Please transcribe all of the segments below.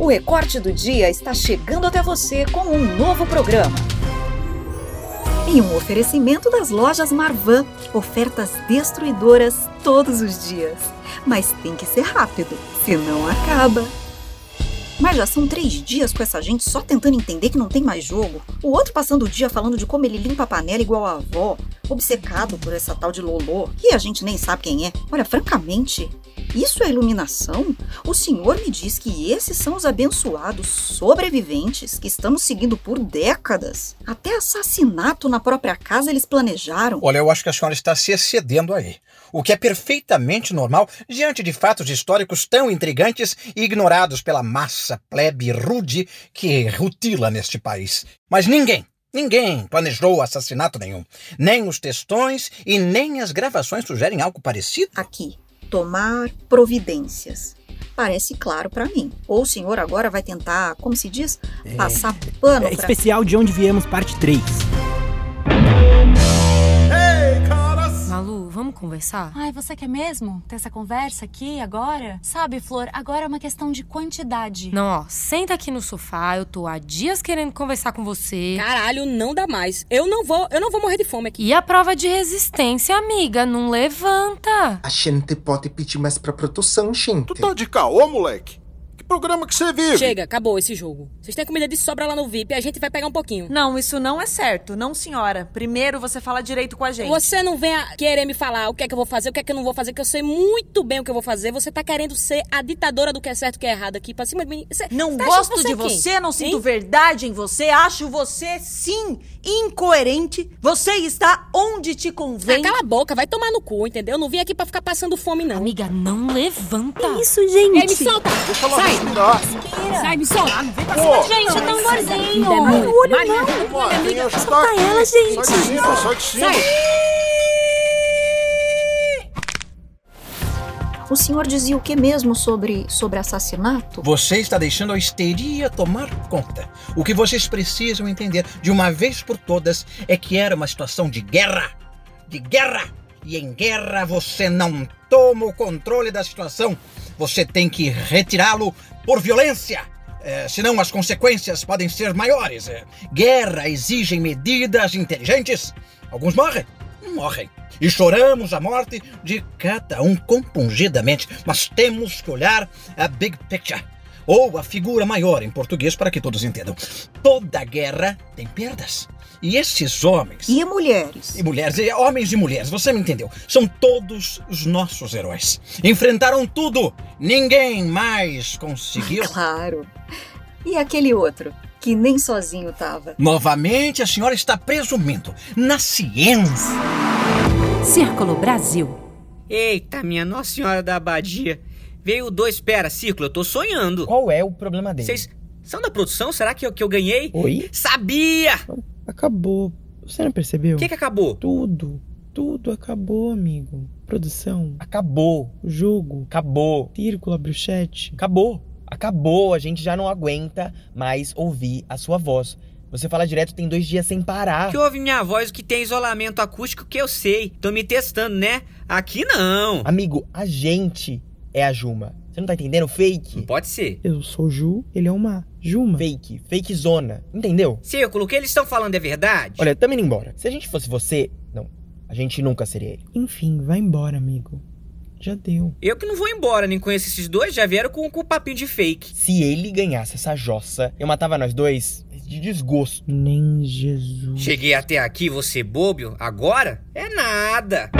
O recorte do dia está chegando até você com um novo programa. Em um oferecimento das lojas Marvan, ofertas destruidoras todos os dias. Mas tem que ser rápido, senão acaba. Mas já são três dias com essa gente só tentando entender que não tem mais jogo. O outro passando o dia falando de como ele limpa a panela igual a avó, obcecado por essa tal de Lolô, que a gente nem sabe quem é. Olha, francamente, isso é iluminação? O senhor me diz que esses são os abençoados sobreviventes que estamos seguindo por décadas. Até assassinato na própria casa eles planejaram. Olha, eu acho que a senhora está se excedendo aí. O que é perfeitamente normal diante de fatos históricos tão intrigantes e ignorados pela massa plebe rude que rutila neste país. Mas ninguém, Ninguém planejou assassinato nenhum. Nem os textões e nem as gravações sugerem algo parecido. Aqui, tomar providências. Parece claro para mim. Ou o senhor agora vai tentar, como se diz, passar pano É pra... especial de onde viemos, parte 3. Vamos conversar? Ai, você quer mesmo ter essa conversa aqui, agora? Sabe, Flor, agora é uma questão de quantidade. Não, ó, senta aqui no sofá, eu tô há dias querendo conversar com você. Caralho, não dá mais. Eu não vou, eu não vou morrer de fome aqui. E a prova de resistência, amiga, não levanta. A gente pode pedir mais pra produção, gente. Tu tá de caô, moleque? Que programa que você vive? Chega, acabou esse jogo. Vocês têm comida de sobra lá no VIP, a gente vai pegar um pouquinho. Não, isso não é certo. Não, senhora. Primeiro você fala direito com a gente. Você não vem a querer me falar o que é que eu vou fazer, o que é que eu não vou fazer, que eu sei muito bem o que eu vou fazer. Você tá querendo ser a ditadora do que é certo e o que é errado aqui pra cima de mim. Você, Não tá gosto que de é quem? você, não sinto Hein? verdade em você, acho você, sim, incoerente. Você está onde te convém. Ah, cala a boca, vai tomar no cu, entendeu? Eu não vim aqui pra ficar passando fome, não. Amiga, não levanta. Isso, gente. Ei, me solta! Sai! Sai, me solta! Pô, Gente, é tão vamos lá, quem acha que tá Solta aqui? ela, gente. Sai de cima, sai de cima. Sai! O senhor dizia o que mesmo sobre, sobre assassinato? Você está deixando a histeria tomar conta. O que vocês precisam entender de uma vez por todas é que era uma situação de guerra. De guerra! E em guerra você não toma o controle da situação. Você tem que retirá-lo por violência. É, senão as consequências podem ser maiores. É, guerra exige medidas inteligentes. Alguns morrem, morrem. E choramos a morte de cada um compungidamente. Mas temos que olhar a big picture. Ou a figura maior em português para que todos entendam. Toda guerra tem perdas. E esses homens. E mulheres? E mulheres, e homens e mulheres, você me entendeu? São todos os nossos heróis. Enfrentaram tudo. Ninguém mais conseguiu. Claro. E aquele outro, que nem sozinho tava? Novamente, a senhora está presumindo na ciência. Círculo Brasil. Eita, minha Nossa Senhora da Abadia. Veio o dois, pera, círculo, eu tô sonhando. Qual é o problema dele? Vocês são da produção? Será que eu, que eu ganhei? Oi? Sabia! Acabou. Você não percebeu? O que que acabou? Tudo. Tudo acabou, amigo. Produção. Acabou. O jogo. Acabou. Círculo, chat. Acabou. Acabou. A gente já não aguenta mais ouvir a sua voz. Você fala direto tem dois dias sem parar. Que ouve minha voz, que tem isolamento acústico, que eu sei. Tô me testando, né? Aqui não. Amigo, a gente é a Juma. Você não tá entendendo? Não Fake. pode ser. Eu sou o Ju, ele é uma Juma. Fake. Fake zona. Entendeu? Círculo, o que eles estão falando é verdade? Olha, tamo indo embora. Se a gente fosse você, não. A gente nunca seria ele. Enfim, vai embora, amigo. Já deu. Eu que não vou embora, nem conheço esses dois, já vieram com, com o papinho de fake. Se ele ganhasse essa jossa, eu matava nós dois de desgosto. Nem Jesus. Cheguei até aqui, você bobo, agora? É nada.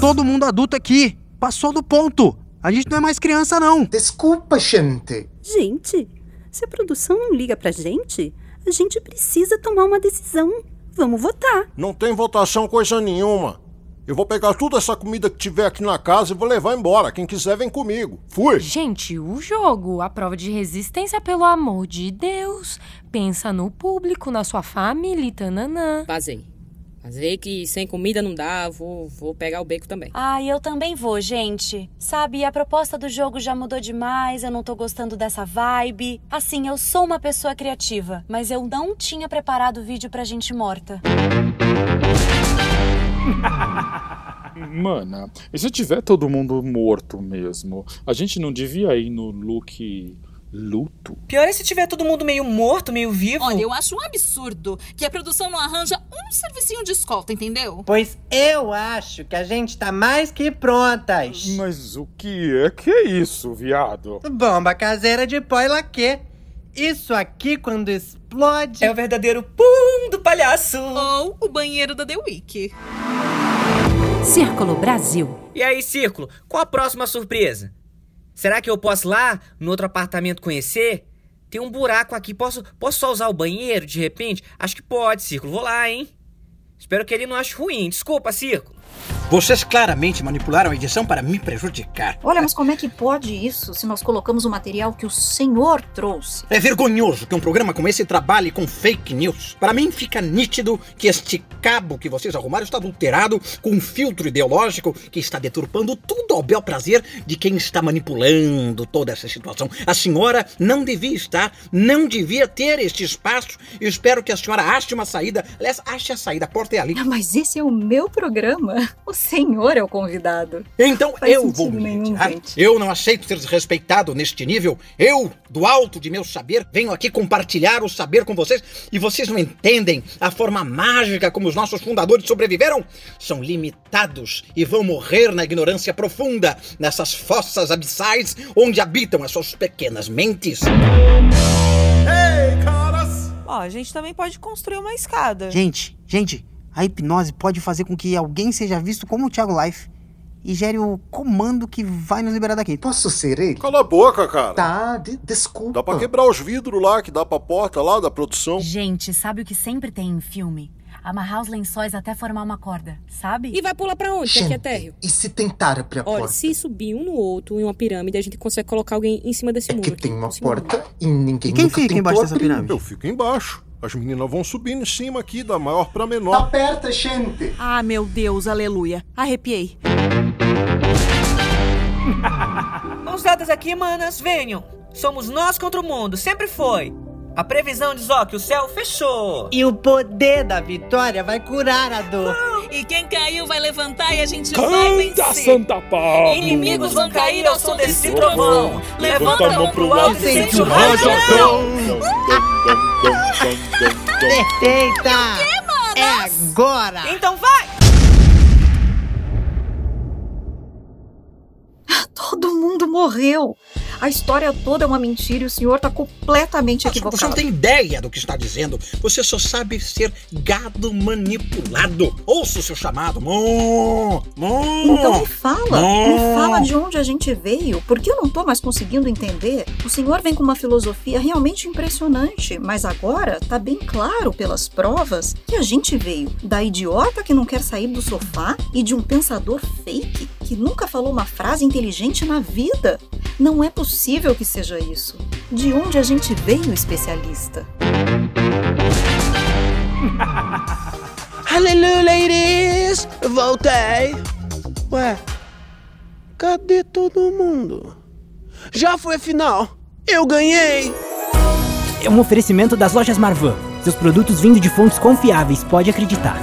Todo mundo adulto aqui. Passou do ponto. A gente não é mais criança, não. Desculpa, gente. Gente, se a produção não liga pra gente, a gente precisa tomar uma decisão. Vamos votar. Não tem votação coisa nenhuma. Eu vou pegar toda essa comida que tiver aqui na casa e vou levar embora. Quem quiser, vem comigo. Fui! Gente, o jogo, a prova de resistência, pelo amor de Deus. Pensa no público, na sua família, e tananã. Vazei. Vazei que sem comida não dá, vou, vou pegar o beco também. Ah, eu também vou, gente. Sabe, a proposta do jogo já mudou demais, eu não tô gostando dessa vibe. Assim, eu sou uma pessoa criativa, mas eu não tinha preparado o vídeo pra gente morta. Mana, e se tiver todo mundo morto mesmo? A gente não devia ir no look luto? Pior é se tiver todo mundo meio morto, meio vivo. Olha, eu acho um absurdo que a produção não arranja um servicinho de escolta, entendeu? Pois eu acho que a gente tá mais que prontas. Mas o que é que é isso, viado? Bomba caseira de pó e laque. Isso aqui, quando explode. É o verdadeiro pum do palhaço. Ou o banheiro da The Week. Círculo Brasil. E aí, Círculo, qual a próxima surpresa? Será que eu posso lá no outro apartamento conhecer? Tem um buraco aqui, posso, posso só usar o banheiro de repente? Acho que pode, Círculo, vou lá, hein? Espero que ele não ache ruim. Desculpa, Círculo. Vocês claramente manipularam a edição para me prejudicar. Olha, mas como é que pode isso se nós colocamos o material que o senhor trouxe? É vergonhoso que um programa como esse trabalhe com fake news. Para mim fica nítido que este cabo que vocês arrumaram está adulterado com um filtro ideológico que está deturpando tudo ao bel prazer de quem está manipulando toda essa situação. A senhora não devia estar, não devia ter este espaço. Eu espero que a senhora ache uma saída. Aliás, ache a saída, a porta é ali. Ah, mas esse é o meu programa. O senhor é o convidado. Então Faz eu vou me nenhum, retirar. gente. Eu não aceito ser desrespeitado neste nível. Eu, do alto de meu saber, venho aqui compartilhar o saber com vocês e vocês não entendem a forma mágica como os nossos fundadores sobreviveram? São limitados e vão morrer na ignorância profunda, nessas fossas abissais onde habitam as suas pequenas mentes. Ei, caras! Ó, a gente também pode construir uma escada. Gente, gente, a hipnose pode fazer com que alguém seja visto como o Thiago Life e gere o comando que vai nos liberar daqui. Posso ser ele? Cala a boca, cara. Tá, de- desculpa. Dá pra quebrar os vidros lá que dá pra porta lá da produção. Gente, sabe o que sempre tem em filme? Amarrar os lençóis até formar uma corda, sabe? E vai pular pra onde? Que aqui é térreo. E se tentar abrir a Olha, porta? se subir um no outro em uma pirâmide, a gente consegue colocar alguém em cima desse muro. Que aqui, tem uma porta muro. e ninguém E quem nunca fica embaixo dessa pirâmide? Eu fico embaixo. As meninas vão subindo em cima aqui, da maior pra Tá menor. perto, gente. Ah, meu Deus, aleluia. Arrepiei. Mãos dadas aqui, manas, venham. Somos nós contra o mundo, sempre foi. A previsão diz, ó, que o céu fechou. E o poder da vitória vai curar a dor. E quem caiu vai levantar e a gente vai Canta, vencer. Santa Pablo! Inimigos vão cair ao som desse trovão. Levanta a mão pro alto e sente o rajadão. rajadão! Perfeita! É agora! Então vai! Todo mundo morreu. A história toda é uma mentira e o senhor tá completamente Você equivocado. não tem ideia do que está dizendo. Você só sabe ser gado manipulado. Ouça o seu chamado. Mô, mô. Então me fala, me fala de onde a gente veio, porque eu não tô mais conseguindo entender. O senhor vem com uma filosofia realmente impressionante, mas agora tá bem claro pelas provas que a gente veio da idiota que não quer sair do sofá e de um pensador fake que nunca falou uma frase inteligente na vida. Não é possível que seja isso. De onde a gente veio, especialista? Aleluia, ladies! Voltei! Ué, cadê todo mundo? Já foi a final! Eu ganhei! É um oferecimento das lojas Marvan. Seus produtos vindo de fontes confiáveis, pode acreditar.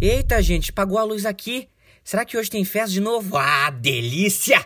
Eita, gente, pagou a luz aqui. Será que hoje tem festa de novo? Ah, delícia!